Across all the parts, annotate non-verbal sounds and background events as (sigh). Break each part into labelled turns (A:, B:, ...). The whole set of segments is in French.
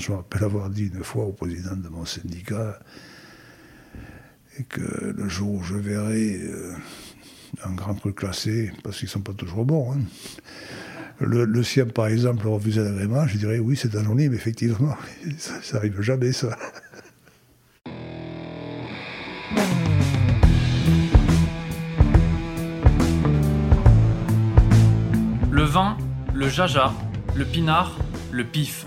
A: Je me rappelle avoir dit une fois au président de mon syndicat que le jour où je verrai euh, un grand truc classé, parce qu'ils ne sont pas toujours bons, hein, le, sien, par exemple, refusait l'agrément, je dirais oui, c'est anonyme, effectivement. Ça, ça arrive jamais, ça.
B: Le vin, le jaja, le pinard, le pif.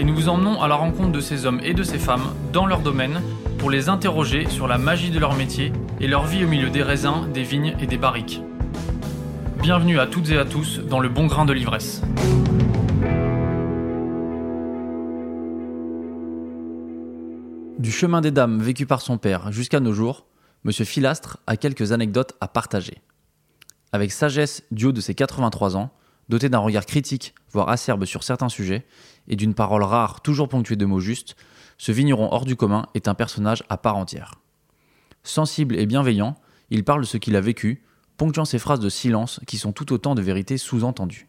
B: et nous vous emmenons à la rencontre de ces hommes et de ces femmes dans leur domaine pour les interroger sur la magie de leur métier et leur vie au milieu des raisins, des vignes et des barriques. Bienvenue à toutes et à tous dans le bon grain de l'ivresse. Du chemin des dames vécu par son père jusqu'à nos jours, Monsieur Filastre a quelques anecdotes à partager. Avec sagesse du haut de ses 83 ans, doté d'un regard critique, voire acerbe sur certains sujets, et d'une parole rare toujours ponctuée de mots justes, ce vigneron hors du commun est un personnage à part entière. Sensible et bienveillant, il parle ce qu'il a vécu, ponctuant ses phrases de silence qui sont tout autant de vérités sous-entendues.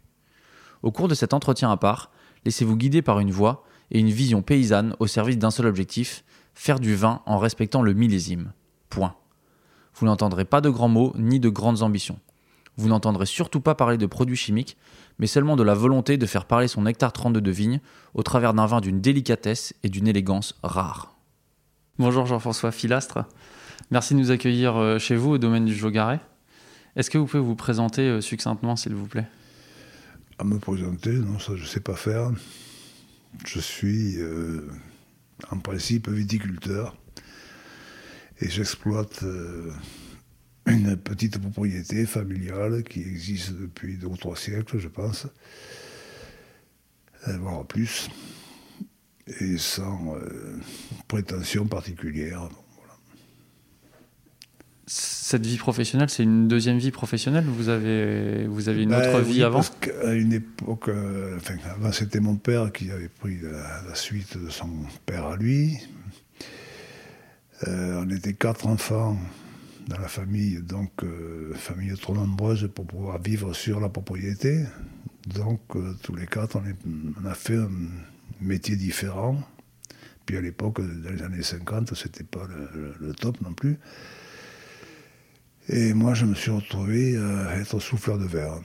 B: Au cours de cet entretien à part, laissez-vous guider par une voix et une vision paysanne au service d'un seul objectif, faire du vin en respectant le millésime. Point. Vous n'entendrez pas de grands mots ni de grandes ambitions. Vous n'entendrez surtout pas parler de produits chimiques, mais seulement de la volonté de faire parler son hectare 32 de vigne au travers d'un vin d'une délicatesse et d'une élégance rare. Bonjour Jean-François Filastre. Merci de nous accueillir euh, chez vous au domaine du Jogaret. Est-ce que vous pouvez vous présenter euh, succinctement, s'il vous plaît?
A: À me présenter, non, ça je ne sais pas faire. Je suis euh, en principe viticulteur et j'exploite euh, une petite propriété familiale qui existe depuis deux ou trois siècles, je pense, euh, voire plus, et sans euh, prétention particulière.
B: Cette vie professionnelle, c'est une deuxième vie professionnelle Vous avez, vous avez une ben, autre vie
A: oui,
B: avant?
A: Parce qu'à une époque, euh, enfin, avant c'était mon père qui avait pris la, la, suite de son père à lui. Euh, on était quatre enfants dans la famille, donc euh, famille trop nombreuse pour pouvoir vivre sur la propriété. Donc euh, tous les quatre, on, est, on, a fait un métier différent. Puis à l'époque, dans les années 50, c'était pas le, le, le top non plus. Et moi, je me suis retrouvé à être souffleur de verre.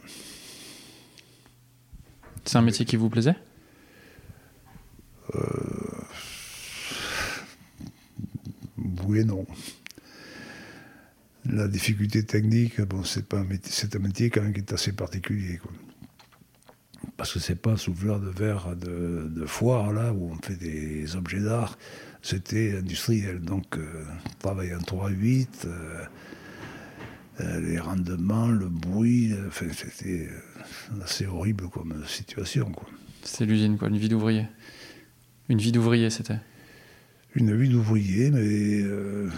B: C'est un métier qui vous plaisait?
A: Euh... Oui et non. La difficulté technique, bon, c'est un métier, c'est un métier quand même qui est assez particulier. Quoi. Parce que c'est pas un souffleur de verre de, de, foire là où on fait des objets d'art. C'était industriel, donc euh, travail en 3-8. Euh, euh, les rendements, le bruit, enfin, c'était assez horrible comme situation.
B: C'était l'usine, quoi, une vie d'ouvrier. Une vie d'ouvrier, c'était
A: Une vie d'ouvrier, mais euh,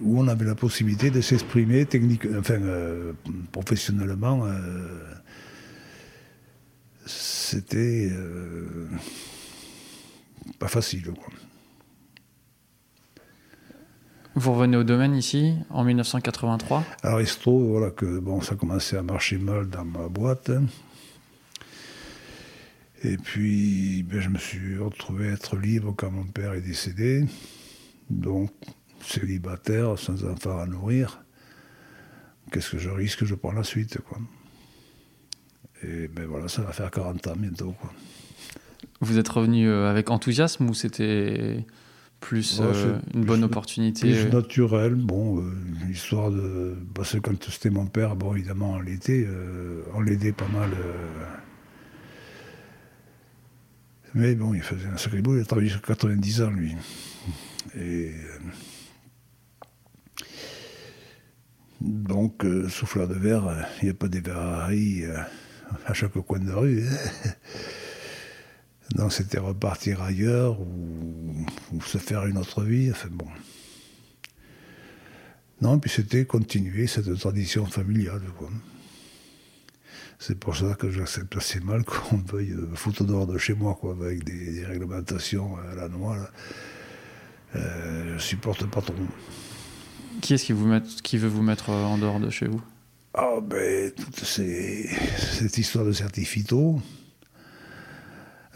A: où on avait la possibilité de s'exprimer technique, enfin, euh, professionnellement. c'était pas facile. Quoi.
B: Vous revenez au domaine ici en 1983
A: Alors il se trouve voilà, que bon, ça commençait à marcher mal dans ma boîte. Et puis ben, je me suis retrouvé être libre quand mon père est décédé. Donc célibataire, sans enfant à nourrir. Qu'est-ce que je risque Je prends la suite. Quoi. Et ben voilà, ça va faire 40 ans bientôt. Quoi.
B: Vous êtes revenu avec enthousiasme ou c'était plus ouais, euh, une bonne
A: plus,
B: opportunité
A: Plus naturel, bon, euh, histoire de. Parce que quand c'était mon père, bon, évidemment, on l'était, euh, on l'aidait pas mal. euh, Mais bon, il faisait un sacré boulot, il a travaillé jusqu'à 90 ans, lui. Et. Donc, euh, souffleur de verre, il n'y a pas des verreries (laughs) à chaque coin de rue. Hein Donc c'était repartir ailleurs ou, se faire une autre vie. Enfin bon. Non, puis c'était continuer cette tradition familiale. C'est pour ça que j'accepte assez mal (laughs) qu'on veuille foutre dehors de chez moi, quoi, avec des, réglementations à la noix. Euh, je supporte pas trop.
B: Qui est-ce qui, qui veut vous mettre en dehors de chez vous?
A: Ah, ben, toute ces, cette histoire de certificato,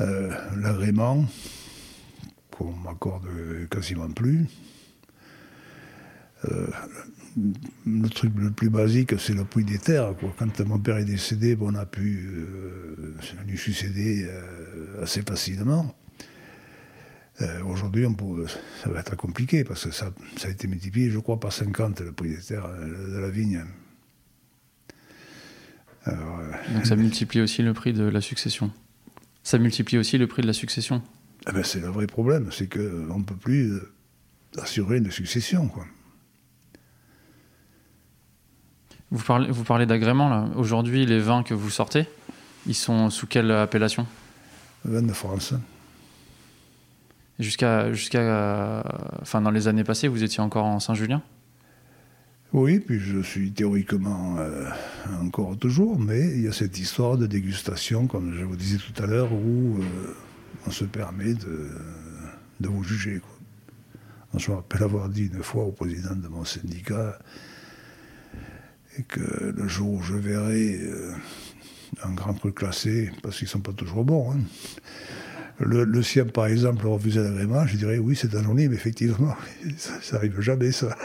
A: euh, l'agrément, qu'on m'accorde quasiment plus. Euh, le truc le plus basique, c'est le prix des terres. Quand mon père est décédé, on a pu euh, lui succéder euh, assez facilement. Euh, Aujourd'hui, ça va être compliqué parce que ça, ça, a été multiplié, je crois, par 50 le prix des terres euh, de la vigne.
B: Alors, euh, Donc ça multiplie aussi le prix de la succession. Ça multiplie aussi le prix de la succession.
A: Eh ben, c'est le vrai problème, c'est qu'on ne peut plus euh, assurer une succession. Quoi.
B: Vous parlez, vous parlez d'agrément, là. Aujourd'hui, les vins que vous sortez, ils sont sous quelle appellation?
A: Vins de France.
B: Jusqu'à, jusqu'à, enfin, dans les années passées, vous étiez encore en Saint-Julien?
A: Oui, puis je suis théoriquement euh, encore toujours, mais il y a cette histoire de dégustation, comme je vous disais tout à l'heure, où euh, on se permet de, de vous juger. Je me rappelle avoir dit une fois au président de mon syndicat que le jour où je verrai euh, un grand truc classé, parce qu'ils ne sont pas toujours bons, hein, le, le, sien, par exemple, refusait l'agrément, je dirais oui, c'est anonyme, effectivement. (laughs) Ça, ça arrive jamais, ça.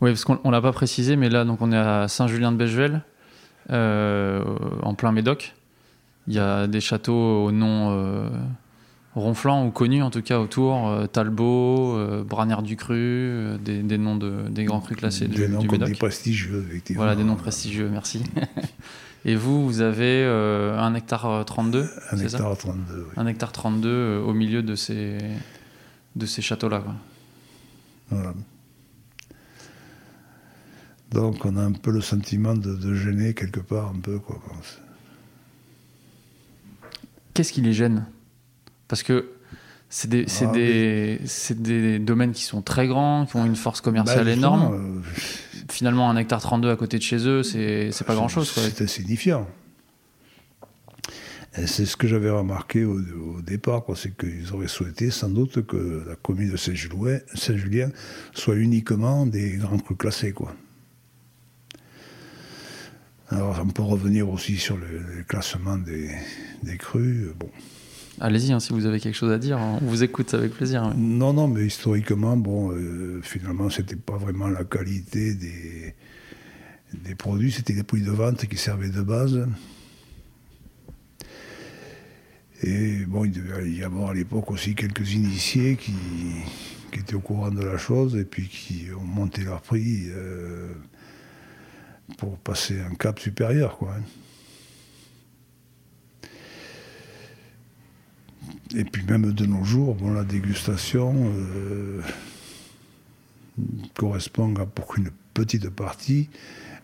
B: Oui, parce qu'on ne l'a pas précisé, mais là, donc, on est à Saint-Julien-de-Belgevel, euh, en plein Médoc. Il y a des châteaux au nom euh, ronflant ou connus, en tout cas, autour. Euh, Talbot, euh, Branière-du-Cru, euh, des, des, noms de, des grands crus classés
A: des
B: du,
A: noms
B: du Médoc.
A: Des prestigieux, effectivement.
B: Voilà, des noms prestigieux, merci. (laughs) Et vous, vous avez euh, un hectare 32
A: Un hectare 32, oui.
B: Un hectare 32 euh, au milieu de ces, de ces châteaux-là.
A: Voilà. Donc on a un peu le sentiment de, de gêner quelque part, un peu. quoi.
B: Qu'est-ce qui les gêne? Parce que c'est des,
A: Ah,
B: des, des, domaines qui sont très grands, qui ont une force commerciale bah, énorme.
A: Euh,
B: Finalement, un hectare 32 à côté de chez eux, c'est pas grand-chose.
A: C'est insignifiant. C'est ce que j'avais remarqué au, au départ, c'est qu'ils auraient souhaité sans doute que la commune de Saint-Julien soit uniquement des grands crus classés. Quoi. Alors on peut revenir aussi sur le, le classement des, des crus. Bon.
B: Allez-y, hein, si vous avez quelque chose à dire, on vous écoute avec plaisir.
A: Ouais. Non, non, mais historiquement, bon, euh, finalement, c'était pas vraiment la qualité des, produits, c'était les prix de vente qui servaient de base. Et bon, il devait y avoir à l'époque aussi quelques initiés qui, étaient au courant de la chose et puis qui ont monté leur prix euh, pour passer un cap supérieur, quoi. Hein. Et puis même de nos jours, bon, la dégustation euh, correspond à, pour une petite partie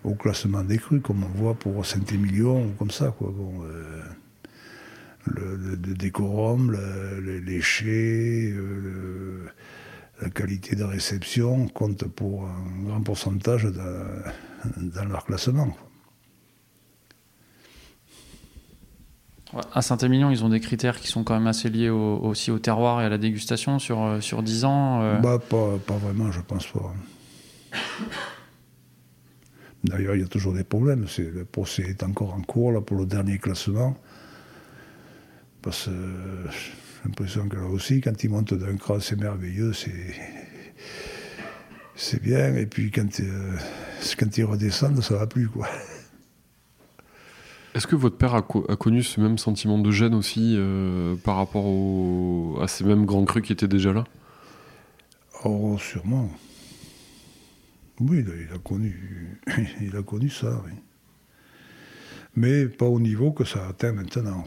A: au classement des crus, comme on voit pour Saint-Émilion ou comme ça. Quoi. Bon, euh, le, le, le, décorum, le, le euh, la qualité de réception compte pour un grand pourcentage dans, leur classement.
B: À Saint-Émilion, ils ont des critères qui sont quand même assez liés au, aussi au terroir et à la dégustation sur, sur 10 ans euh...
A: bah, pas, pas, vraiment, je pense pas. (laughs) D'ailleurs, il y a toujours des problèmes. Le procès est encore en cours là, pour le dernier classement. Parce que euh, j'ai l'impression que là aussi, quand ils montent d'un cran, c'est merveilleux, c'est bien. Et puis quand, euh, quand ils redescendent, ça va plus. quoi.
C: Est-ce que votre père a, co a, connu ce même sentiment de gêne aussi euh, par rapport à ces mêmes grands crus qui étaient déjà là?
A: Oh, sûrement. Oui, il a, connu, (laughs) il a connu ça, oui. Mais pas au niveau que ça atteint maintenant.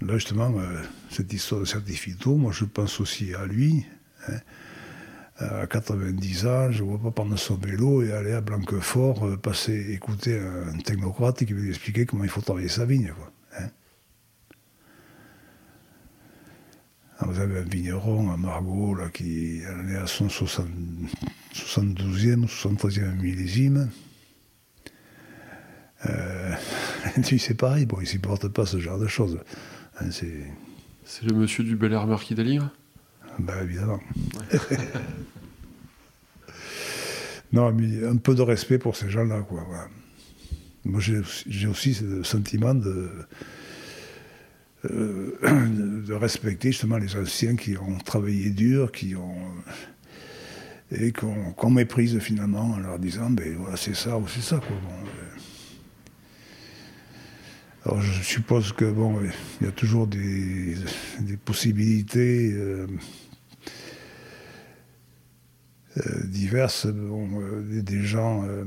A: Là, justement, euh, cette histoire de certificat, moi, je pense aussi à lui. Hein euh, à 90 ans, je ne vois pas prendre son vélo et aller à Blanquefort, euh, passer, écouter un technocrate qui veut lui expliquer comment il faut travailler sa vigne. Hein. Ah, vous avez un vigneron, un Margot, là, qui en est à son 72e 73e millésime. Euh, (laughs) lui, c'est pareil, bon, il ne supporte pas ce genre de choses. Hein, c'est...
C: le monsieur du Bel Air Marquis d'Aligre
A: ben, évidemment. (laughs) non, mais un peu de respect pour ces gens-là, quoi. Moi, j'ai, aussi ce sentiment de, euh, (clears throat) de respecter justement les anciens qui ont travaillé dur, qui ont et qu'on, méprise finalement en leur disant ben voilà c'est ça ou c'est ça quoi. Alors je suppose que bon il y a toujours des, des possibilités euh, diverses. Bon, euh, des, gens euh,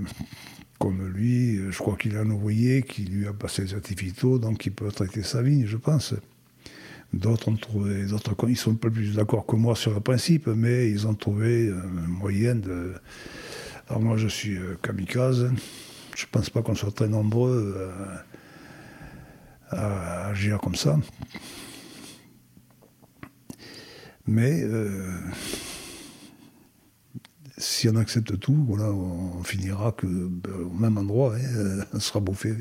A: comme lui, euh, je crois qu'il a un ouvrier qui lui a passé le certificat, donc il peut traiter sa vigne, je pense. D'autres ont trouvé, d'autres, ils sont peu plus d'accord que moi sur le principe, mais ils ont trouvé un moyen de. Alors moi, je suis euh, kamikaze. Je pense pas qu'on soit très nombreux euh, à agir comme ça. Mais euh, si on accepte tout, voilà, on finira que, ben, au même endroit, hein, (laughs) on sera bouffé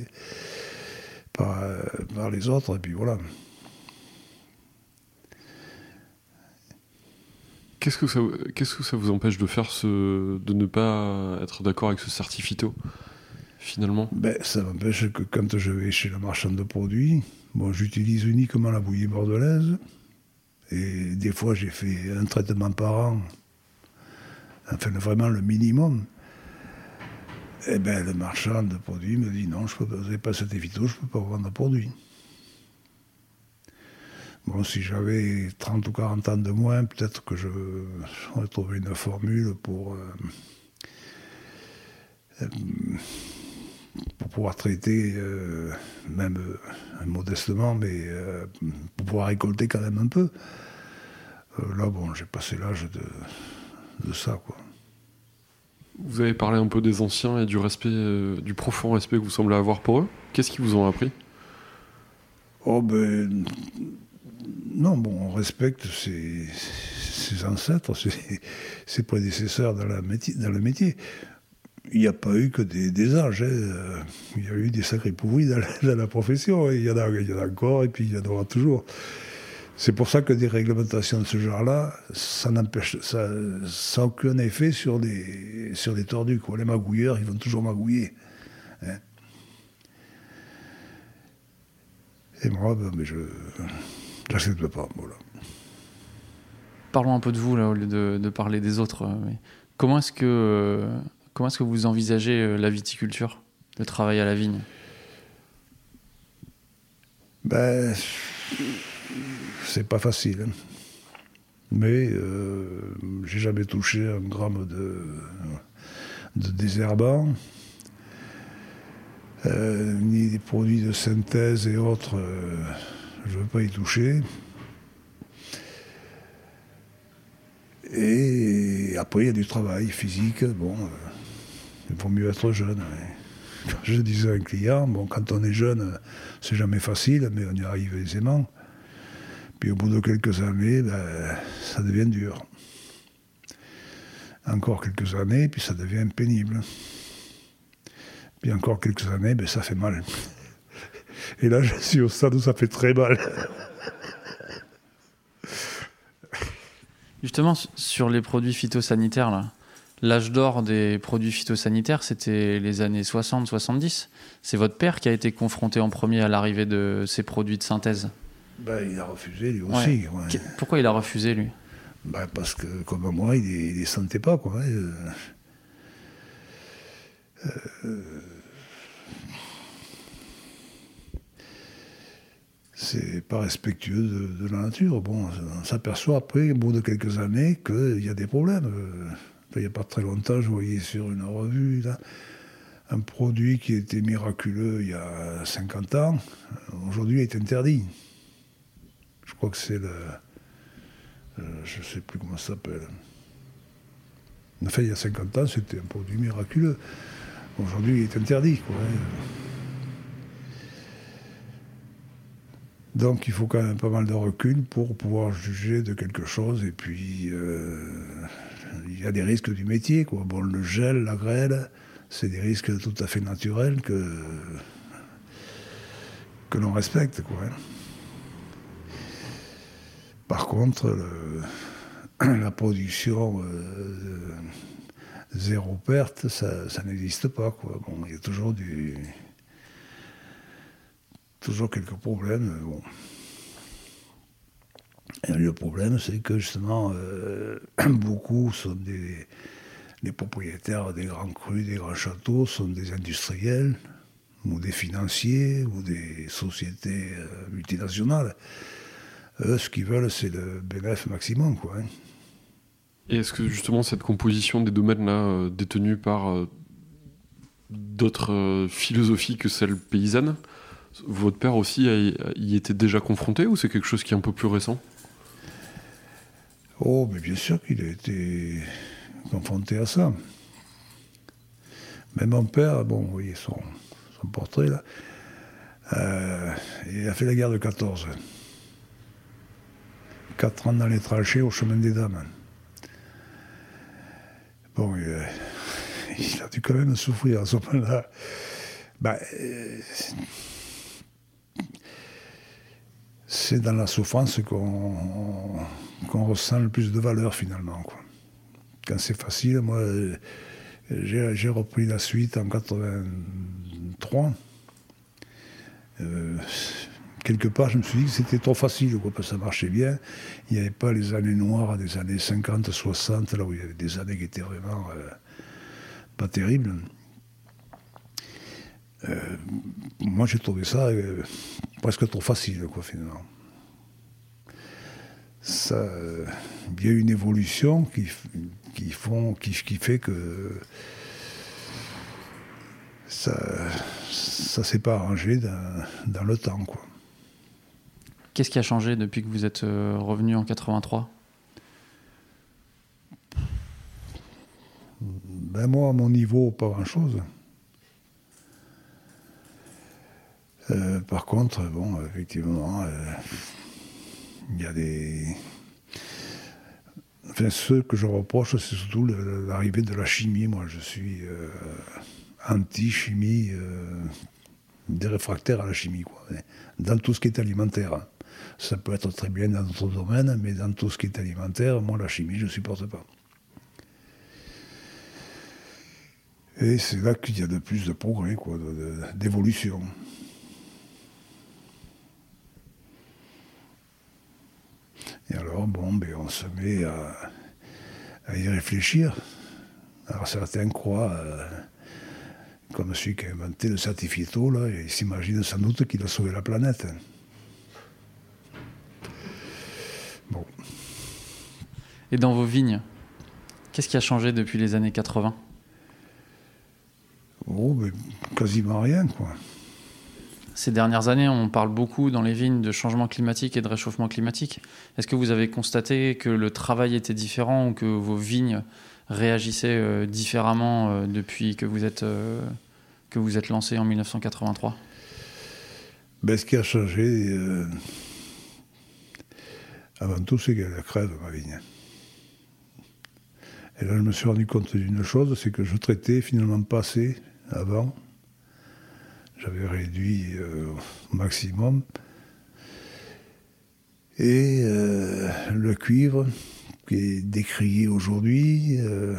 A: par, par les autres, et puis voilà.
C: Qu'est-ce que ça, qu'est-ce que ça vous empêche de faire ce, de ne pas être d'accord avec ce certificat finalement?
A: Ben, ça m'empêche que quand je vais chez le marchand de produits, bon, j'utilise uniquement la bouillie bordelaise. Et des fois, j'ai fait un traitement par an, enfin vraiment le minimum. Et ben, le marchand de produits me dit non, je peux pas, cet évito, je ne peux pas vendre de produit. Bon, si j'avais 30 ou 40 ans de moins, peut-être que je j'aurais trouvé une formule pour. euh, euh, pour pouvoir traiter, euh, même modestement, mais pour pouvoir récolter quand même un peu. Là, bon, j'ai passé l'âge de, de ça, quoi.
C: Vous avez parlé un peu des anciens et du respect, euh, du profond respect que vous semblez avoir pour eux. Qu'est-ce qu'ils vous ont appris?
A: Oh, ben. Non, bon, on respecte ses, ses ancêtres, (laughs) ses, ses prédécesseurs dans, la métier, dans le métier. Il n'y a pas eu que des, des âges. hein. Il y a eu des sacrés pourris dans la, (laughs) dans la profession. Il y, en a, il y en a encore et puis il y en aura toujours. C'est pour ça que des réglementations de ce genre-là, ça n'empêche, ça n'a aucun effet sur les, sur les tordus. Quoi. Les magouilleurs, ils vont toujours magouiller. hein. Et moi, ben, mais je n'accepte pas. Voilà.
B: Parlons un peu de vous là, au lieu de, de parler des autres. euh, mais comment est-ce que euh, comment est-ce que vous envisagez euh, la viticulture, le travail à la vigne?
A: Ben, c'est pas facile. hein. Mais euh, j'ai jamais touché un gramme de, de désherbant, euh, ni des produits de synthèse et autres. euh, je veux pas y toucher. Et après, il y a du travail physique. Bon, il vaut mieux être jeune. Quand je disais à un client, bon, quand on est jeune, c'est jamais facile, mais on y arrive aisément. Puis au bout de quelques années, ben, ça devient dur. Encore quelques années, puis ça devient pénible. Puis encore quelques années, ben, ça fait mal. (laughs) Et là, je suis au stade où ça fait très mal.
B: Justement, sur les produits phytosanitaires, là, l'âge d'or des produits phytosanitaires, c'était les années 60-70. C'est votre père qui a été confronté en premier à l'arrivée de ces produits de synthèse?
A: Ben, il a refusé lui aussi. ouais.
B: Pourquoi il a refusé, lui?
A: Ben, parce que, comme moi, il ne les sentait pas. Quoi, hein, euh. Euh, c'est pas respectueux de, de la nature. Bon, on s'aperçoit après, au bout de quelques années, qu'il y a des problèmes. Euh, Il n'y a pas très longtemps, je voyais sur une revue là, un produit qui était miraculeux il y a 50 ans, aujourd'hui est interdit. Je crois que c'est le. euh, je ne sais plus comment ça s'appelle. Enfin, il y a 50 ans, c'était un produit miraculeux. Aujourd'hui, il est interdit. Quoi, hein. Donc il faut quand même pas mal de recul pour pouvoir juger de quelque chose. Et puis euh, il y a des risques du métier. Quoi. Bon, le gel, la grêle, c'est des risques tout à fait naturels que, que l'on respecte. Quoi. hein. Par contre, (clears throat) la production euh, zéro perte, ça, n'existe pas. Bon, il y a toujours toujours quelques problèmes. Bon. Le problème, c'est que justement, euh, (clears throat) beaucoup sont des propriétaires des grands crus, des grands châteaux, sont des industriels, ou des financiers, ou des sociétés euh, multinationales. Eux, ce qu'ils veulent, c'est le bénéfice maximum. Quoi, hein.
C: Et est-ce que justement cette composition des domaines-là, euh, détenus par euh, d'autres euh, philosophies que celle paysanne, votre père aussi a- y était déjà confronté ou c'est quelque chose qui est un peu plus récent?
A: Oh, mais bien sûr qu'il a été confronté à ça. Mais mon père, bon, vous voyez son, son portrait là, il a fait la guerre de 14. Quatre ans dans les tranchées au chemin des dames. Bon, euh, il a dû quand même souffrir à ce moment-là. Ben, euh, c'est dans la souffrance qu'on ressent le plus de valeur finalement. Quoi. Quand c'est facile, moi, euh, j'ai repris la suite en 83. Euh, quelque part, je me suis dit que c'était trop facile, quoi, parce que ça marchait bien. Il n'y avait pas les années noires des années 50, 60, là où il y avait des années qui étaient vraiment euh, pas terribles. Euh, moi, j'ai trouvé ça euh, presque trop facile, quoi, finalement ça, il y a une évolution qui, qui, font, qui fait que ça ça s'est pas arrangé dans, dans le temps. Quoi.
B: Qu'est-ce qui a changé depuis que vous êtes euh, revenu en 83
A: Ben moi, à mon niveau, pas grand-chose. Euh, par contre, bon, effectivement, euh, il y a des... Enfin, ce que je reproche, c'est surtout l'arrivée de la chimie. Moi, je suis anti-chimie, des réfractaires à la chimie, quoi. Dans tout ce qui est alimentaire. Ça peut être très bien dans d'autres domaines, mais dans tout ce qui est alimentaire, moi, la chimie, je ne supporte pas. Et c'est là qu'il y a de plus de progrès, quoi, d'évolution. Et alors, bon, ben, on se met à, y réfléchir. Alors certains croient, euh, comme celui qui a inventé le certificato, là, ils s'imaginent sans doute qu'il a sauvé la planète.
B: Et dans vos vignes, qu'est-ce qui a changé depuis les années 80
A: oh, ben, quasiment rien, quoi.
B: Ces dernières années, on parle beaucoup dans les vignes de changement climatique et de réchauffement climatique. Est-ce que vous avez constaté que le travail était différent ou que vos vignes réagissaient euh, différemment euh, depuis que vous êtes, euh, que vous êtes lancé en 1983
A: Ben, ce qui a changé, avant tout, c'est qu'elle crève, ma vigne. Et là, je me suis rendu compte d'une chose, c'est que je traitais finalement pas assez avant. J'avais réduit euh, au maximum. Et euh, le cuivre, qui est décrié aujourd'hui, euh,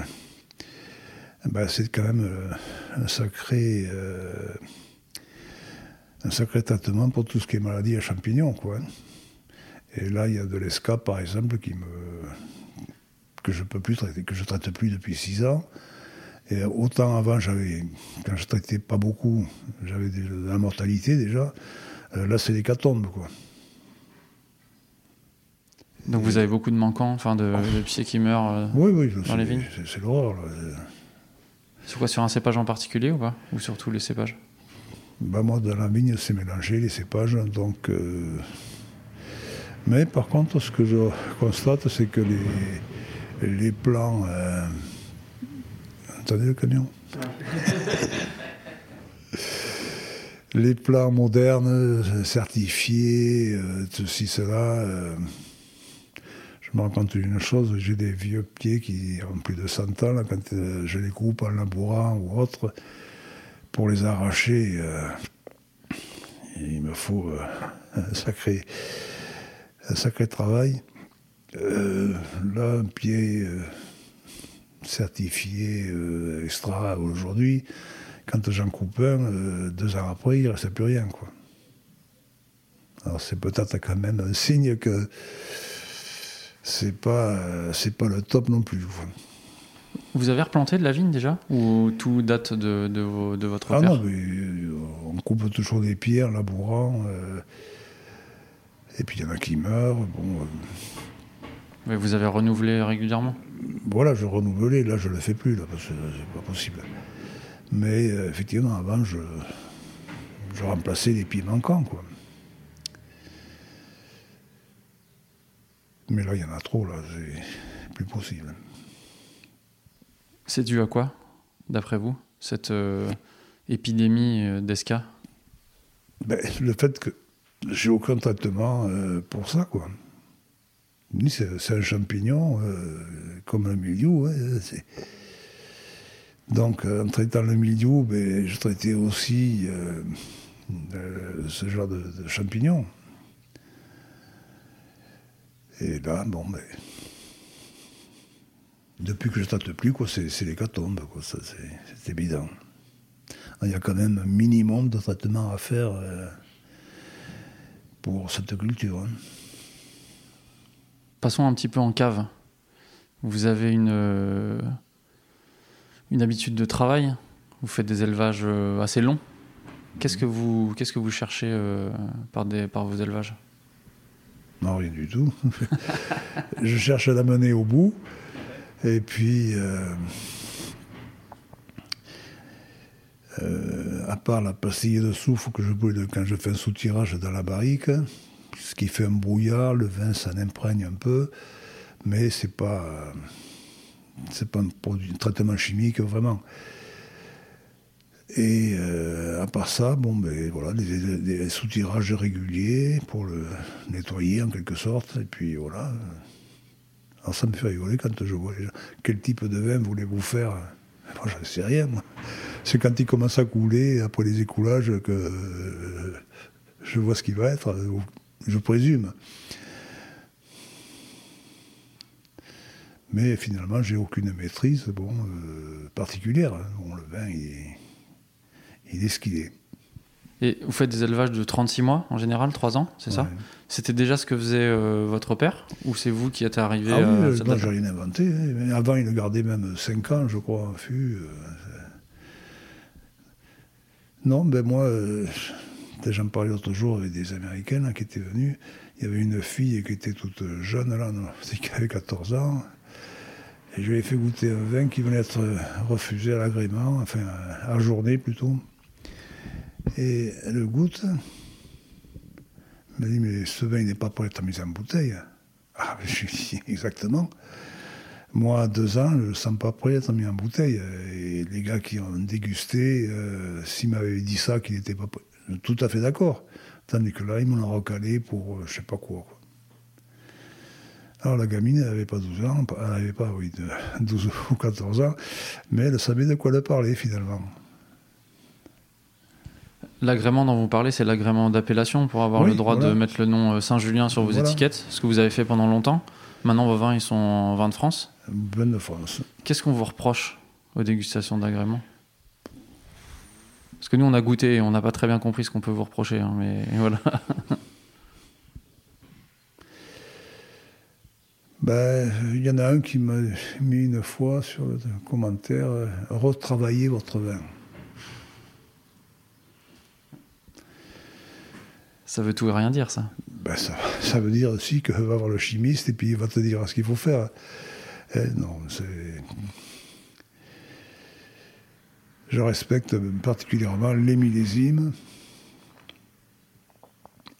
A: ben, c'est quand même un sacré... un sacré traitement pour tout ce qui est maladie à champignons. Quoi. Et là, il y a de l'escape, par exemple, qui me, que je peux plus traiter, que je traite plus depuis six ans. Et autant avant, j'avais, quand je traitais pas beaucoup, j'avais de, la mortalité déjà. Euh, là, c'est l'hécatombe, quoi.
B: Donc vous avez beaucoup de manquants, enfin de, de pieds qui meurent. euh,
A: Oui, oui,
B: Dans les vignes
A: c'est, l'horreur.
B: C'est quoi sur un cépage en particulier ou pas? Ou sur tous les cépages?
A: Ben, moi, dans la vigne, c'est mélangé, les cépages. Donc, euh, Mais par contre, ce que je constate, c'est que les, les plants. euh, Attendez le camion les plats modernes, certifiés, euh, ceci, cela. euh, je me rends compte d'une chose, j'ai des vieux pieds qui ont plus de 100 ans, là, quand euh, je les coupe en labourant ou autre, pour les arracher, euh, il me faut (laughs) un, sacré, un sacré travail. Euh, là, un pied euh, certifié euh, extra aujourd'hui, quand j'en coupe un, euh, deux ans après, il ne reste plus rien. Quoi. Alors c'est peut-être quand même un signe que c'est pas, c'est pas le top non plus. quoi.
B: Vous avez replanté de la vigne déjà? Ou tout date de, de, vos- de votre
A: Ah non, mais on coupe toujours des pieds en labourant. et puis il y en a qui meurent. Bon,
B: Mais Vous avez renouvelé régulièrement
A: voilà, je renouvelais. Là, je le fais plus, là, parce que c'est pas possible. Mais euh, effectivement, avant, je, je remplaçais les pieds manquants, quoi. Mais là, il y en a trop, là, c'est plus possible.
B: C'est dû à quoi, d'après vous, cette euh, épidémie euh, d'ESCA?
A: Ben, le fait que j'ai aucun traitement euh, pour ça, quoi. C'est un champignon, euh, comme le milieu. c'est- Donc, euh, en traitant le milieu, ben, je traitais aussi euh, ce genre de, de champignons. Et là, bon, ben, depuis que je traite plus, c'est l'hécatombe, c'est évident. Il y a quand même un minimum de traitement à faire pour cette culture. hein.
B: Passons un petit peu en cave. Vous avez une, euh, habitude de travail? Vous faites des élevages euh, assez longs? Qu'est-ce que vous, cherchez euh, par, vos élevages?
A: Non, rien du tout. (laughs) je cherche à la mener au bout. Et puis, à part la pastille de soufre que je brûle quand je fais un soutirage dans la barrique, ce qui fait un brouillard, le vin s'en imprègne un peu, mais c'est pas, c'est pas un, traitement chimique vraiment. Et euh, à part ça, bon, ben, voilà, des, soutirages réguliers pour le nettoyer en quelque sorte. Et puis voilà. Alors ça me fait rigoler quand je vois les gens. Quel type de vin voulez-vous faire Moi, j'en sais rien. C'est quand il commence à couler, après les écoulages, que euh, je vois ce qui va être, je présume. Mais finalement, j'ai aucune maîtrise bon, euh, particulière. hein. Bon, le vin, il est, il est ce qu'il est.
B: Et vous faites des élevages de 36 mois en général, 3 ans, c'est ça? C'était déjà ce que faisait euh, votre père Ou c'est vous qui êtes arrivé
A: Ah oui,
B: à
A: euh,
B: cette
A: non, j'ai rien inventé. hein. Avant, il le gardait même 5 ans, je crois, en fût. euh, Non, ben moi, euh, j'en parlais l'autre jour avec des Américains là, qui étaient venus. Il y avait une fille qui était toute jeune, là, (laughs) qu'elle avait 14 ans. Et je lui ai fait goûter un vin qui venait d'être refusé à l'agrément, enfin, ajourné plutôt. Et elle le goûte. Elle m'a dit, mais ce vin, n'est pas à être mis en bouteille. Ah, (laughs) je lui ai dit, exactement. Moi, à deux ans, je ne sens pas prêt à être mis en bouteille. Et les gars qui ont dégusté, euh, s'ils m'avaient dit ça, qu'il n'était pas prêt, tout à fait d'accord. Tandis que là, ils m'ont recalé pour euh, je ne sais pas quoi, quoi. Alors la gamine, elle n'avait pas 12 ans, elle n'avait pas, oui, de (laughs) 12 ou 14 ans, mais elle savait de quoi elle parlait finalement.
B: L'agrément dont vous parlez, c'est l'agrément d'appellation pour avoir
A: Oui,
B: le droit
A: voilà.
B: de mettre le nom euh, Saint-Julien sur vos
A: Voilà.
B: étiquettes, ce que vous avez fait pendant longtemps. Maintenant, vos vins, ils sont en vin de France.
A: Bonne de France.
B: Qu'est-ce qu'on vous reproche aux dégustations d'agrément? Parce que nous, on a goûté et on n'a pas très bien compris ce qu'on peut vous reprocher. hein, mais (laughs) voilà.
A: Ben, il y en a un qui m'a mis une fois sur le commentaire euh, retravaillez votre vin.
B: Ça veut tout et rien dire, ça.
A: Ben, ça, ça veut dire aussi que va voir le chimiste et puis il va te dire ce qu'il faut faire. Eh, non, c'est. Je respecte particulièrement les millésimes.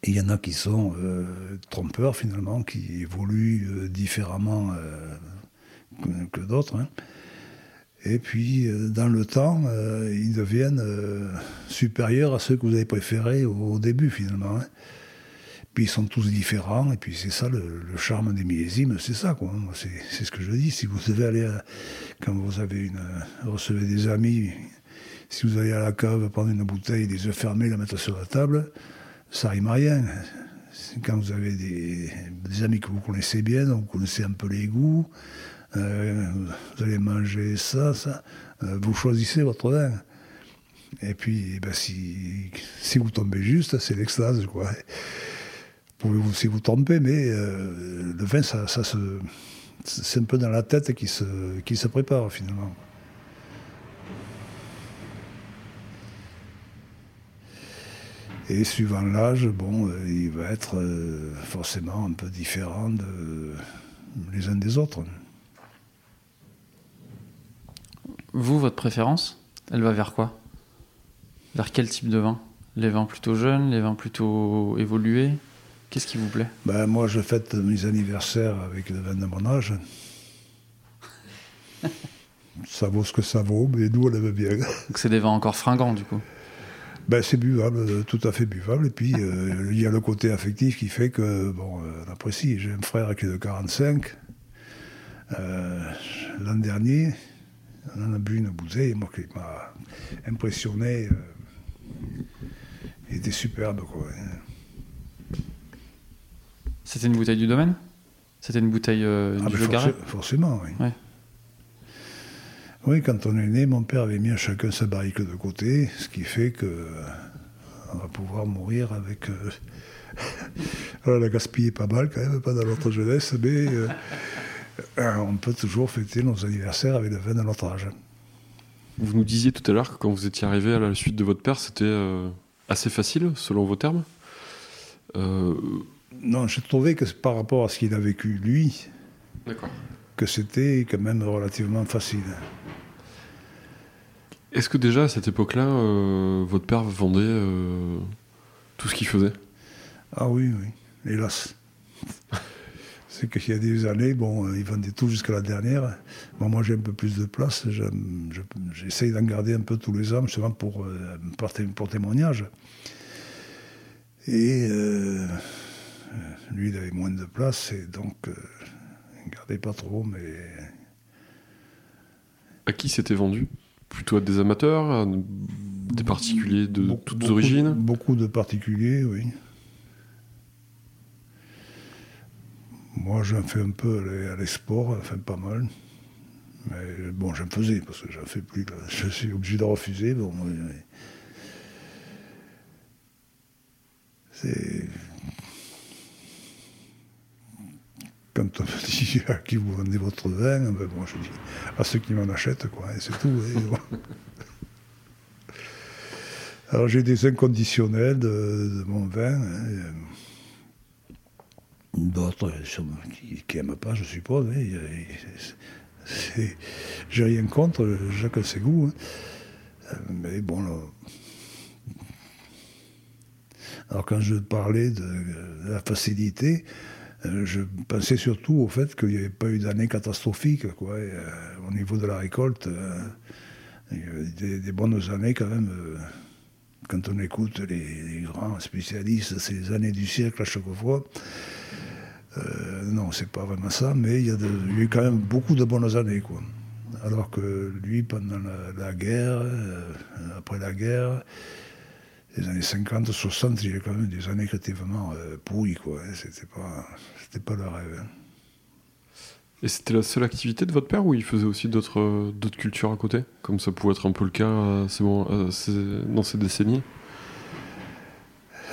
A: Il y en a qui sont euh, trompeurs finalement, qui évoluent euh, différemment euh, que, d'autres. hein. Et puis, dans le temps, ils deviennent supérieurs à ceux que vous avez préférés au, au début, finalement. hein. Puis ils sont tous différents, et puis c'est ça le, charme des millésimes, c'est ça, quoi. Moi, C'est ce que je dis. Si vous devez aller, quand vous avez une, recevez des amis, si vous allez à la cave prendre une bouteille, les yeux fermés, la mettre sur la table, ça rime à rien. Quand vous avez des, des amis que vous connaissez bien, vous connaissez un peu les goûts, euh, vous allez manger ça, ça, euh, vous choisissez votre vin. Et puis, eh ben, si, si vous tombez juste, c'est l'extase, quoi. Pouvez-vous si vous trompez, mais euh, le vin, ça se, c'est un peu dans la tête qui se, qui se prépare, finalement. Et suivant l'âge, bon, euh, il va être euh, forcément un peu différent de, les uns des autres.
B: Vous, votre préférence, elle va vers quoi? Vers quel type de vin? Les vins plutôt jeunes, les vins plutôt évolués? Qu'est-ce qui vous plaît?
A: Ben, moi, je fête mes anniversaires avec le vin de mon âge. (laughs) ça vaut ce que ça vaut, mais nous, on aime bien.
B: Donc c'est des vins encore fringants du coup?
A: Ben, c'est buvable, tout à fait buvable. Et puis, euh, il y a le côté affectif qui fait que, bon, euh, on apprécie. J'ai un frère qui est de 45. Euh, L'an dernier, on en a bu une bouteille, moi, qui m'a impressionné. euh, il était superbe, quoi.
B: C'était une bouteille du domaine? C'était une bouteille euh,
A: Ah,
B: du
A: ben,
B: Garret
A: forcé- forcément, oui.
B: Ouais.
A: Oui, quand on est né, mon père avait mis à chacun sa barrique de côté, ce qui fait que euh, on va pouvoir mourir avec. euh, (laughs) Alors, la gaspille est pas mal quand même, pas dans notre jeunesse, mais euh, euh, on peut toujours fêter nos anniversaires avec le vin de notre âge.
C: Vous nous disiez tout à l'heure que quand vous étiez arrivé à la suite de votre père, c'était euh, assez facile, selon vos termes?
A: Non, j'ai trouvé que par rapport à ce qu'il a vécu lui, que c'était quand même relativement facile.
C: Est-ce que déjà à cette époque-là, euh, votre père vendait euh, tout ce qu'il faisait?
A: Ah oui, oui, hélas. (laughs) C'est qu'il y a des années, bon, euh, ils vendaient tout jusqu'à la dernière. Bon, moi, j'ai un peu plus de place. je- J'essaye d'en garder un peu tous les ans, justement pour, pour, té- pour témoignage. Et euh, lui, il avait moins de place, et donc, euh, il ne gardait pas trop, mais
C: À qui c'était vendu? Plutôt à des amateurs, à des particuliers de
A: beaucoup-
C: toutes
A: beaucoup-
C: origines?
A: Beaucoup de particuliers, oui. Moi, j'en fais un peu à l'e- à l'export, enfin pas mal. Mais bon, j'en faisais, parce que j'en fais plus. là. (laughs) Je suis obligé de refuser. Bon, oui, oui. C'est. Quand on me dit (laughs) à qui vous vendez votre vin, ben bon, je dis à ceux qui m'en achètent, quoi, et c'est tout. et (laughs) bon. Alors j'ai des inconditionnels de, de mon vin. hein, euh, D'autres euh, qui n'aiment pas, je suppose. hein, J'ai rien contre, chacun ses goûts. hein. Euh, Mais bon, là, alors quand je parlais de, de la facilité, euh, je pensais surtout au fait qu'il n'y avait pas eu d'année catastrophique quoi, euh, au niveau de la récolte. euh, il y a eu des, bonnes années quand même. euh, quand on écoute les, grands spécialistes, c'est les années du siècle à chaque fois. Euh, non, c'est pas vraiment ça, mais il y, a eu quand même beaucoup de bonnes années. Quoi. Alors que lui, pendant la, guerre, euh, après la guerre, les années 50, 60, il y a quand même des années qui étaient vraiment euh, pourries. Quoi. hein. C'était pas, c'était pas le rêve. hein.
C: Et c'était la seule activité de votre père ou il faisait aussi d'autres euh, d'autres cultures à côté? Comme ça pouvait être un peu le cas à ces- dans ces décennies?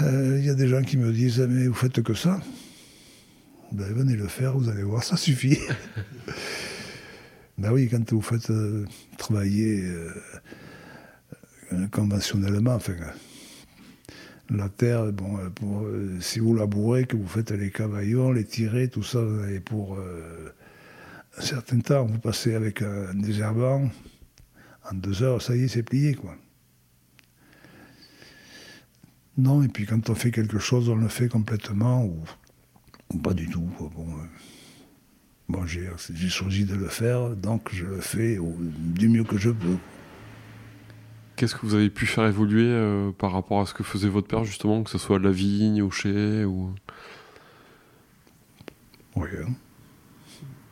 A: Euh, Il y a des gens qui me disent Mais vous faites que ça? Ben, Venez le faire, vous allez voir, ça suffit. (laughs) ben oui, quand vous faites euh, travailler euh, euh, conventionnellement, enfin, euh, la terre, bon, euh, euh, si vous labourez, que vous faites les cavaillons, les tirets, tout ça, et pour euh, un certain temps, vous passez avec un désherbant, en deux heures, ça y est, c'est plié, quoi. Non, et puis quand on fait quelque chose, on le fait complètement ou, pas du tout. Bon, j'ai choisi de le faire, donc je le fais du mieux que je peux.
C: Qu'est-ce que vous avez pu faire évoluer euh, par rapport à ce que faisait votre père, justement, que ce soit la vigne, au chai, ou
A: Oui, hein.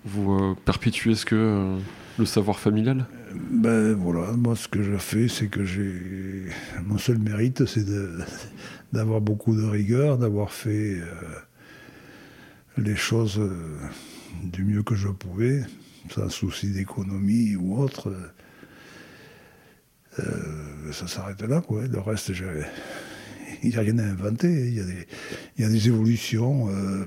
C: vous euh, perpétuez ce que euh, le savoir familial?
A: Ben voilà, moi ce que je fais, c'est que j'ai. Mon seul mérite, c'est de- d'avoir beaucoup de rigueur, d'avoir fait les choses du mieux que je pouvais, sans souci d'économie ou autre. Euh, ça s'arrête là, quoi. Le reste, (laughs) il n'y a rien à inventer. Il y a des, des évolutions euh,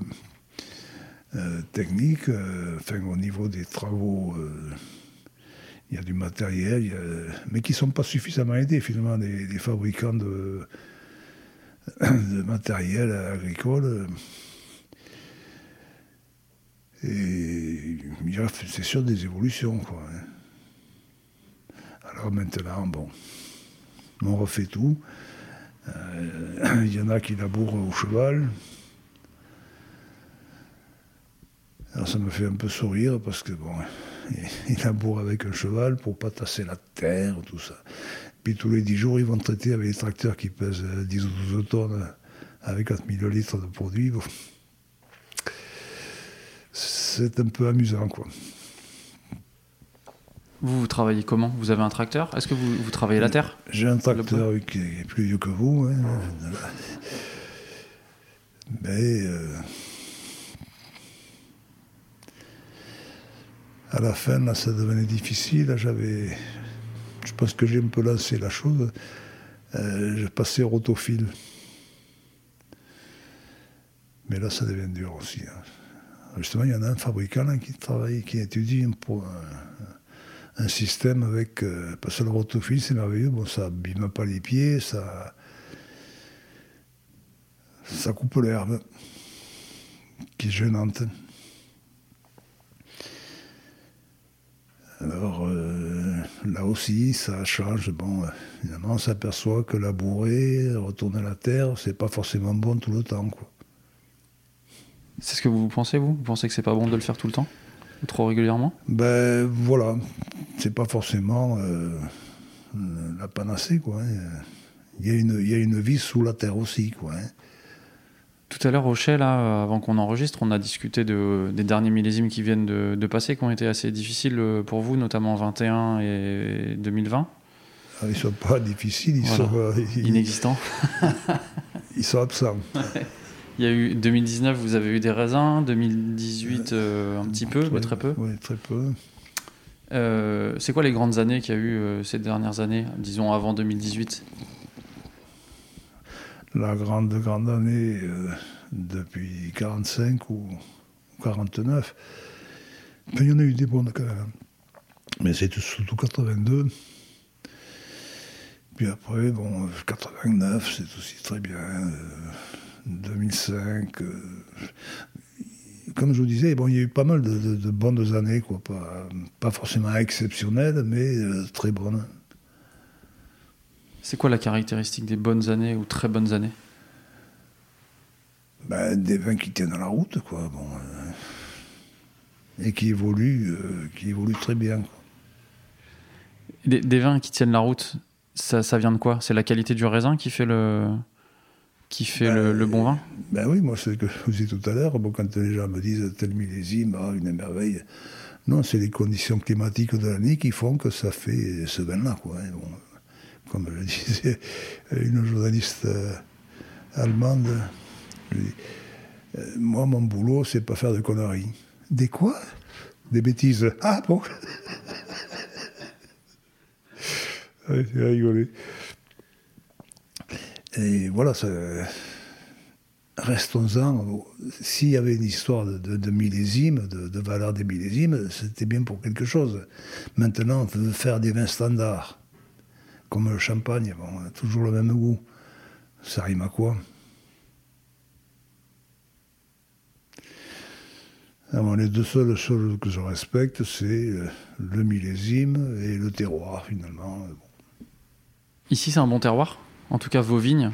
A: euh, techniques, enfin, au niveau des travaux. il y a du matériel, mais qui ne sont pas suffisamment aidés finalement, les fabricants de, (coughs) de matériel agricole. Et il y a, c'est sûr, des évolutions. Quoi, hein. Alors maintenant, bon, on refait tout. Euh, (coughs) il y en a qui labourent au cheval. Alors ça me fait un peu sourire parce que bon, (laughs) ils labourent avec un cheval pour pas tasser la terre, tout ça. Puis tous les 10 jours, ils vont traiter avec des tracteurs qui pèsent euh, 10 ou 12 tonnes avec 4000 litres de produits. C'est un peu amusant, quoi.
B: Vous, vous travaillez comment? Vous avez un tracteur? Est-ce que vous, vous travaillez la terre?
A: J'ai un tracteur qui est plus vieux que vous, hein. mais euh, à la fin, là, ça devenait difficile. J'avais, je pense que j'ai un peu lancé la chose. Euh, je passais au rotophile. Mais là, ça devient dur aussi. hein. Justement, il y en a un fabricant là, qui travaille, qui étudie un, pro- un- un système avec. euh, parce que le rotophile, c'est merveilleux. Bon, ça abîme pas les pieds, ça. Ça coupe l'herbe, qui est gênante. Alors, euh, là aussi, ça change. Bon, euh, finalement, on s'aperçoit que labourer, retourner la terre, c'est pas forcément bon tout le temps.
B: C'est ce que vous pensez, vous? Vous pensez que c'est pas bon de le faire tout le temps? Trop régulièrement
A: Ben voilà, c'est pas forcément euh, la panacée, quoi. hein. Il y, a une, il y a une vie sous la terre aussi, quoi. hein.
B: Tout à l'heure, là, euh, avant qu'on enregistre, on a discuté de, des derniers millésimes qui viennent de, de passer, qui ont été assez difficiles euh, pour vous, notamment 21 et 2020.
A: Ah, Ils sont pas difficiles, ils,
B: Voilà.
A: sont, euh, ils,
B: Inexistants. (laughs)
A: ils sont absents.
B: Il y a eu 2019, vous avez eu des raisins. 2018, euh, un petit peu, très peu.
A: Oui, très peu.
B: Euh, c'est quoi les grandes années qu'il y a eu euh, ces dernières années, disons avant 2018
A: La grande, grande année depuis 45 ou 49. Enfin, il y en a eu des bonnes quand même. Mais c'est surtout 82. Puis après, bon, 89, c'est aussi très bien. Euh, 2005. euh, comme je vous disais, bon, il y a eu pas mal de, de- de bonnes années, quoi. Pas, pas forcément exceptionnelles, mais euh, très bonnes.
B: C'est quoi la caractéristique des bonnes années ou très bonnes années?
A: Ben, des vins qui tiennent la route, quoi. Bon, euh, et qui évoluent, qui évoluent très bien. quoi.
B: des, des vins qui tiennent la route, ça, ça vient de quoi? C'est la qualité du raisin qui fait le, qui fait le, le bon vin?
A: Ben oui, moi, c'est ce que je vous disais tout à l'heure. Bon, quand les gens me disent tel millésime, ah, une merveille. Non, c'est les conditions climatiques de l'année qui font que ça fait ce vin-là, hein. Bon, comme le (laughs) disait une journaliste euh, allemande, je dis, euh, moi, mon boulot, c'est pas faire de conneries. Des quoi? Des bêtises. Ah bon Ouais, (laughs) J'ai rigolé. Et voilà, restons-en. S'il y avait une histoire de, millésime, de, valeur des millésimes, c'était bien pour quelque chose. Maintenant, on veut faire des vins standards, comme le champagne, bon, toujours le même goût. Ça rime à quoi? Ah Les deux seules choses que je respecte, c'est euh, le millésime et le terroir, finalement. Bon.
B: Ici, c'est un bon terroir? En tout cas, vos vignes,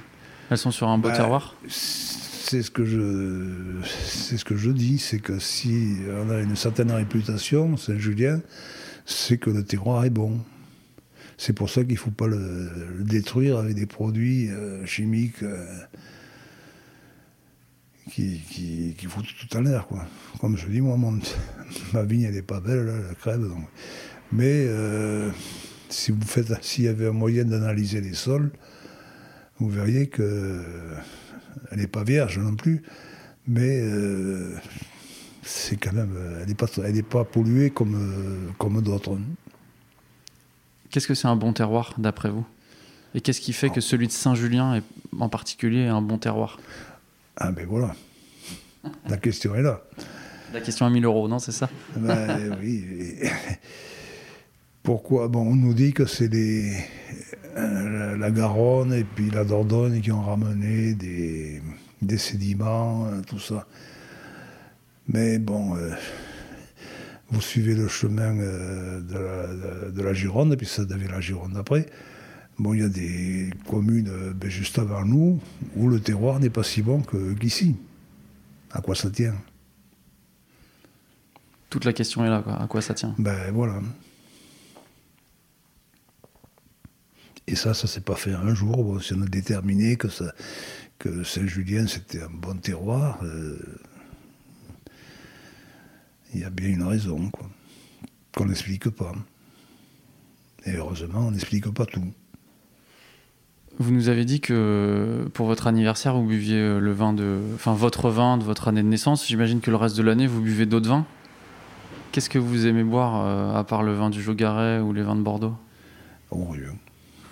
B: elles sont sur un beau
A: Bah,
B: terroir.
A: c'est ce que je, c'est ce que je dis, c'est que si on a une certaine réputation, Saint-Julien, c'est que le terroir est bon. C'est pour ça qu'il ne faut pas le, détruire avec des produits euh, chimiques euh, qui, qui, qui, foutent tout en l'air. Comme je dis, moi, (laughs) ma vigne, elle n'est pas belle, là, la crève. Mais euh, si vous faites, s'il y avait un moyen d'analyser les sols, vous verriez que elle n'est pas vierge non plus, mais euh, c'est quand même, elle n'est pas, elle pas polluée comme, euh, comme d'autres.
B: Qu'est-ce que c'est un bon terroir d'après vous? Et qu'est-ce qui fait que celui de Saint-Julien en particulier est un bon terroir?
A: Ah ben voilà, la question est là.
B: La question à 1000 euros, non, c'est ça?
A: Ben, Oui. (laughs) Pourquoi Bon, on nous dit que c'est les, euh, la Garonne et puis la Dordogne qui ont ramené des, sédiments, euh, tout ça. Mais bon, euh, vous suivez le chemin de, la, Gironde, et puis ça devient la Gironde après. Bon, il y a des communes ben, juste avant nous où le terroir n'est pas si bon qu'ici. à quoi ça tient?
B: Toute la question est là, quoi. à quoi ça tient?
A: Ben voilà. Et ça, ça s'est pas fait un jour. si on a déterminé que, que Saint-Julien, c'était un bon terroir, euh, il y a bien une raison, quoi. Qu'on n'explique pas. Et heureusement, on n'explique pas tout.
B: Vous nous avez dit que pour votre anniversaire, vous buviez euh, le vin de, enfin votre vin de votre année de naissance. J'imagine que le reste de l'année, vous buvez d'autres vins. Qu'est-ce que vous aimez boire euh, à part le vin du Jogaret ou les vins de Bordeaux?
A: Oh, rien.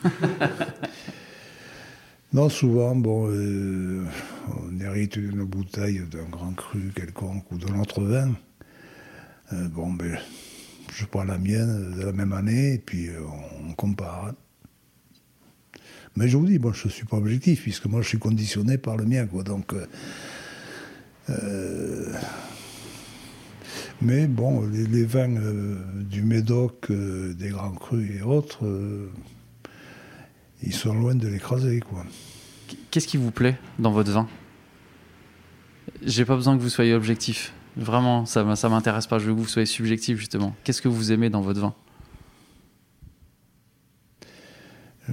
A: (laughs) non, souvent, bon, euh, on hérite d'une bouteille d'un grand cru quelconque ou d'un autre vin. Euh, bon, ben, je prends la mienne de la même année et puis euh, on, compare. Mais je vous dis, bon, je ne suis pas objectif, puisque moi je suis conditionné par le mien, quoi. Donc. mais bon, les, vins du Médoc, des grands crus et autres, ils sont loin de l'écraser. quoi.
B: Qu'est-ce qui vous plaît dans votre vin? J'ai pas besoin que vous soyez objectif. Vraiment, ça, ça m'intéresse pas. Je veux que vous soyez subjectif, justement. Qu'est-ce que vous aimez dans votre vin?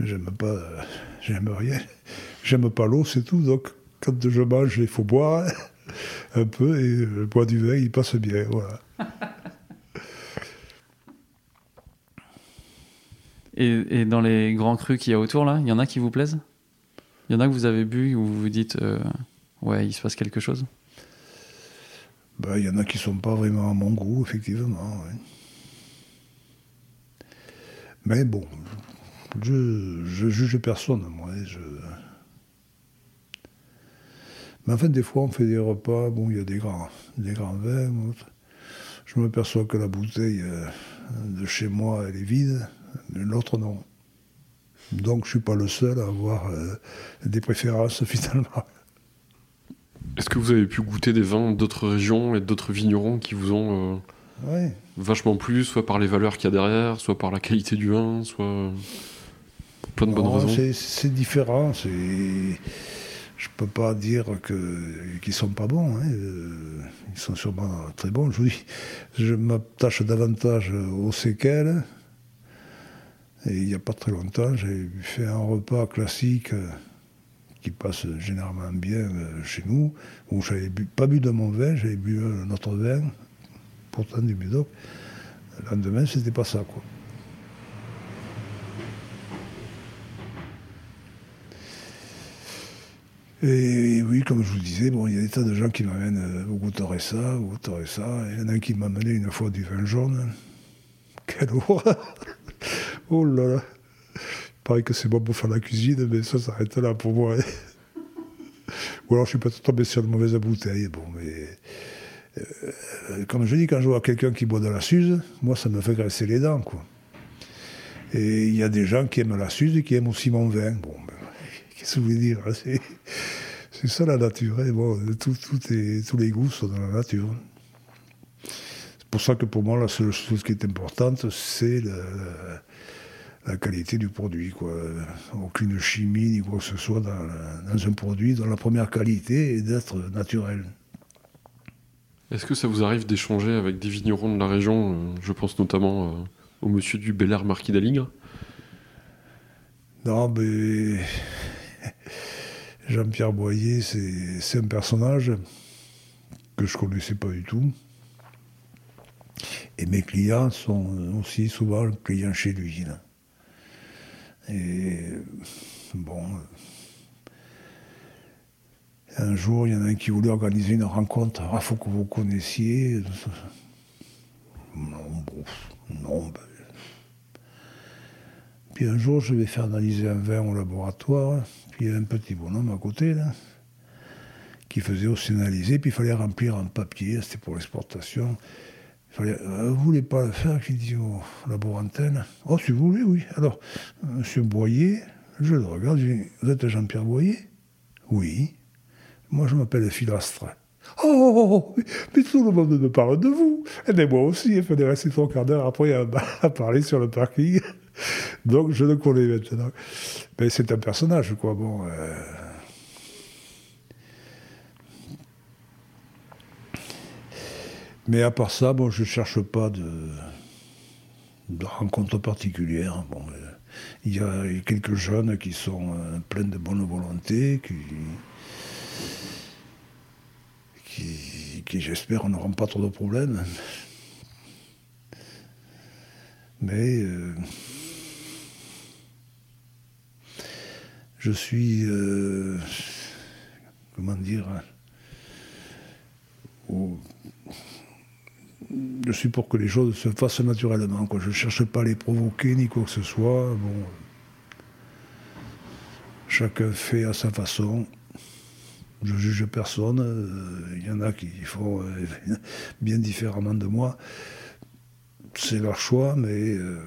A: J'aime pas. J'aime rien. J'aime pas l'eau, c'est tout. Donc, quand je mange, il faut boire un peu et le bois du vin, il passe bien. Voilà. (laughs)
B: Et, dans les grands crus qu'il y a autour, là, il y en a qui vous plaisent? Il y en a que vous avez bu où vous vous dites, euh, ouais, il se passe quelque chose?
A: Bah, Il y en a qui ne sont pas vraiment à mon goût, effectivement. Mais bon, je, juge personne, moi. Mais en fait, des fois, on fait des repas, bon, il y a des grands, des grands vins. Je m'aperçois que la bouteille euh, de chez moi, elle est vide l'autre non. Donc je ne suis pas le seul à avoir euh, des préférences (laughs) finalement.
C: Est-ce que vous avez pu goûter des vins d'autres régions et d'autres vignerons qui vous ont euh, vachement plu, soit par les valeurs qu'il y a derrière, soit par la qualité du vin, soit plein de bonnes raisons
A: C'est différent. Je ne peux pas dire qu'ils ne sont pas bons. Hein. Euh, ils sont sûrement très bons. Je vous dis, je m'attache davantage aux séquelles et il n'y a pas très longtemps, j'ai fait un repas classique euh, qui passe généralement bien euh, chez nous, où j'avais pas bu de mon vin, j'avais bu un autre vin, pourtant du Médoc. Le lendemain, c'était pas ça, quoi. Et, oui, comme je vous disais, bon, il y a des tas de gens qui m'amènent, euh, vous goûterez ça, vous goûterez ça. Il y en a un qui m'a amené une fois du vin jaune. Quelle horreur Oh là là. Pareil que c'est bon pour faire la cuisine, mais ça s'arrête là pour moi. Ou alors je suis peut-être tombé sur de mauvaises bouteilles. Bon, mais. Euh, comme je dis, quand je vois quelqu'un qui boit de la Suze, moi ça me fait graisser les dents, quoi. Et il y a des gens qui aiment la Suze et qui aiment aussi mon vin. Bon, ben, qu'est-ce que vous voulez dire hein, C'est ça la nature. Hein. Bon, tous les goûts sont dans la nature. C'est pour ça que pour moi, la seule chose qui est importante, c'est la qualité du produit. Quoi. Aucune chimie ni quoi que ce soit dans, dans un produit dont la première qualité est d'être naturel.
C: Est-ce que ça vous arrive d'échanger avec des vignerons de la région euh, Je pense notamment euh, au monsieur du Bel Air Marquis d'Aligre?
A: Non, mais Jean-Pierre Boyer, c'est un personnage que je connaissais pas du tout. Et mes clients sont aussi souvent clients chez lui. Et bon, un jour, il y en a un qui voulait organiser une rencontre. Il ah, faut que vous connaissiez. Non, bon, non. Ben. Puis un jour, je vais faire analyser un vin au laboratoire. Puis il y a un petit bonhomme à côté, là, qui faisait aussi analyser. Puis il fallait remplir un papier, c'était pour l'exportation. Euh, vous voulez pas le faire J'ai dit au laborantin. Oh, si vous voulez, oui. Alors, monsieur Boyer, je le regarde, je dis, vous êtes Jean-Pierre Boyer? Oui. Moi, je m'appelle Philastre. Oh, oh, oh, oh, mais tout le monde me parle de vous. Et moi aussi, il fallait rester trois quarts d'heure après à, (laughs) parler sur le parking. (laughs) Donc, je le connais maintenant. Mais c'est un personnage, quoi. Bon. Euh. Mais à part ça, bon, je ne cherche pas de, rencontres particulières. Bon, euh, il y a quelques jeunes qui sont euh, pleins de bonne volonté, qui qui, j'espère, n'auront pas trop de problèmes. Mais euh, je suis, comment dire, je suis pour que les choses se fassent naturellement. Quoi. Je ne cherche pas à les provoquer ni quoi que ce soit. Bon, chacun fait à sa façon. Je juge personne. Il euh, y en a qui font euh, (laughs) bien différemment de moi. C'est leur choix, mais. Euh,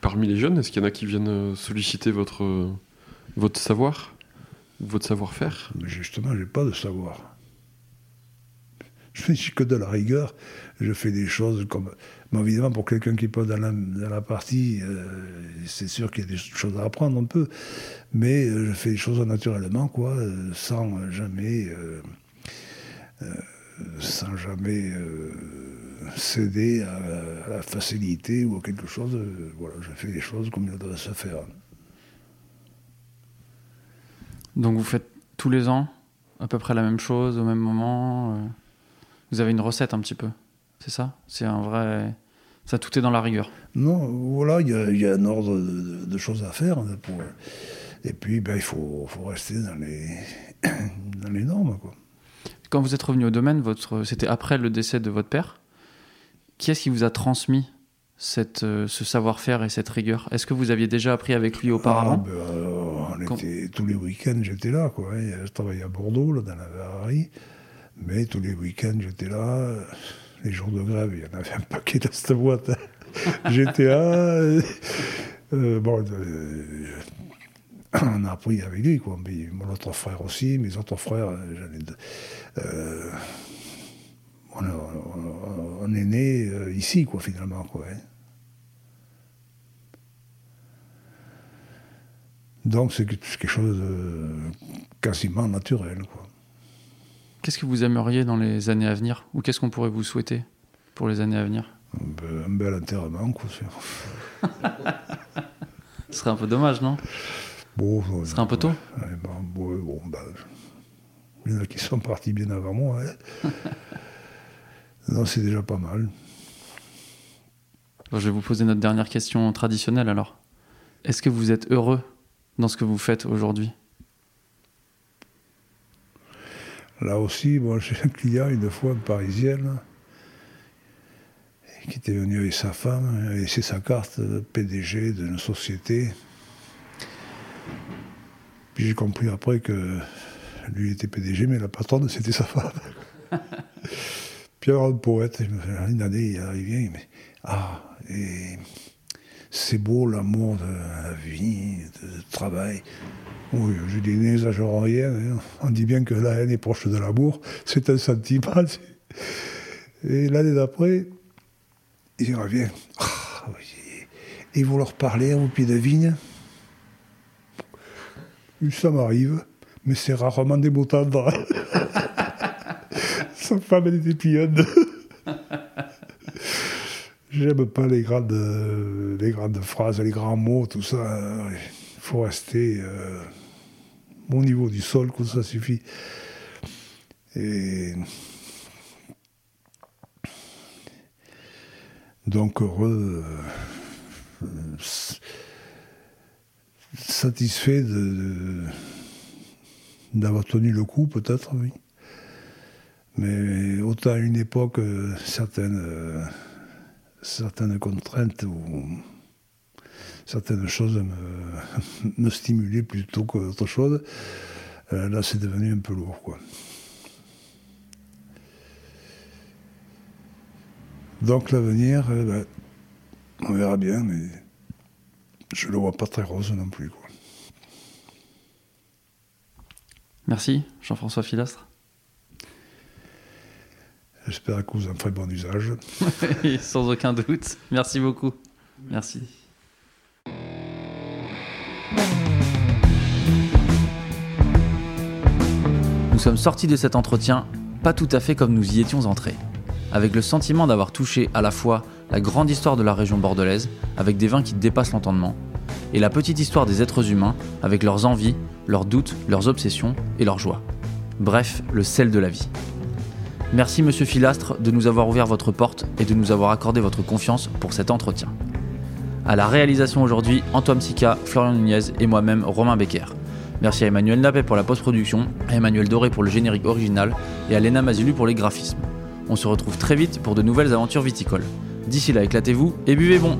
C: Parmi les jeunes, est-ce qu'il y en a qui viennent solliciter votre, votre savoir, votre savoir-faire?
A: Justement, je n'ai pas de savoir. (laughs) Je fais que de la rigueur. Je fais des choses comme. Mais évidemment, pour quelqu'un qui est pas dans la, partie, c'est sûr qu'il y a des choses à apprendre un peu mais euh, je fais les choses naturellement, quoi, euh, sans jamais, euh, sans jamais céder à, la facilité ou à quelque chose. voilà, je fais les choses comme il doit se faire.
B: Donc vous faites tous les ans à peu près la même chose au même moment. Vous avez une recette un petit peu, c'est ça? C'est un vrai. Ça, tout est dans la rigueur.
A: Non, voilà, il y, a un ordre de, de choses à faire pour, et puis, ben, il faut, faut, rester dans les, (coughs) dans les normes. Quoi.
B: Quand vous êtes revenu au domaine, votre, c'était après le décès de votre père. Qui est-ce qui vous a transmis cette, euh, ce savoir-faire et cette rigueur? Est-ce que vous aviez déjà appris avec lui auparavant?
A: Ah, ben, on était, Tous les week-ends, j'étais là. Quoi, Je travaillais à Bordeaux, là, dans la verrerie. Mais tous les week-ends, j'étais là. Les jours de grève, il y en avait un paquet dans cette boîte. (laughs) j'étais là. Euh, bon, euh, on a appris avec lui, quoi. Mais mon autre frère aussi, mes autres frères, euh, on, est né euh, ici, quoi, finalement, quoi. Hein. Donc c'est quelque chose de quasiment naturel, quoi.
B: Qu'est-ce que vous aimeriez dans les années à venir Ou qu'est-ce qu'on pourrait vous souhaiter pour les années à venir?
A: Un bel enterrement, quoi. (laughs)
B: Ce serait un peu dommage, non?
A: Bon,
B: Ce serait un peu tôt
A: bon, ben, Il y en a qui sont partis bien avant moi. Hein. (laughs) non, c'est déjà pas mal.
B: je vais vous poser notre dernière question traditionnelle alors. Est-ce que vous êtes heureux dans ce que vous faites aujourd'hui?
A: Là aussi, moi (laughs) j'ai un client une fois, une parisienne, qui était venu avec sa femme, et c'est sa carte de PDG d'une société puis j'ai compris après que lui était PDG, mais la patronne, c'était sa femme. (laughs) Puis alors, le poète, une année, il arrive, il mais Ah, et c'est beau l'amour de la vie, de, travail. Oui, je dis, n'exagérons rien. Hein. On dit bien que la haine est proche de l'amour. C'est un sentiment. Et l'année d'après, il revient. Ah, Et vous leur parlez au pied de vigne? Ça m'arrive, mais c'est rarement des mots tendres. Sa femme, elle était pionne. J'aime pas les grandes, les grandes phrases, les grands mots, tout ça. Il faut rester euh, au niveau du sol, que ça suffit. Et donc heureux, euh, satisfait d'avoir tenu le coup, peut-être, oui. Mais autant une époque, euh, certaines, euh, certaines contraintes ou certaines choses me, (laughs) stimulaient plutôt qu'autre chose. là, c'est devenu un peu lourd. Donc l'avenir, eh ben, on verra bien, mais je le vois pas très rose non plus.
B: Merci, Jean-François Filastre.
A: J'espère que vous en ferez bon usage. (laughs)
B: Sans aucun doute. Merci beaucoup. Merci. Nous sommes sortis de cet entretien pas tout à fait comme nous y étions entrés avec le sentiment d'avoir touché à la fois la grande histoire de la région bordelaise, avec des vins qui dépassent l'entendement, et la petite histoire des êtres humains, avec leurs envies, leurs doutes, leurs obsessions et leurs joies. Bref, le sel de la vie. Merci Monsieur Filastre de nous avoir ouvert votre porte et de nous avoir accordé votre confiance pour cet entretien. À la réalisation aujourd'hui, Antoine Sica, Florian Nunez et moi-même, Romain Becker. Merci à Emmanuel Napet pour la post-production, à Emmanuel Doré pour le générique original et à Léna Mazilu pour les graphismes. On se retrouve très vite pour de nouvelles aventures viticoles. D'ici là, éclatez-vous et buvez bon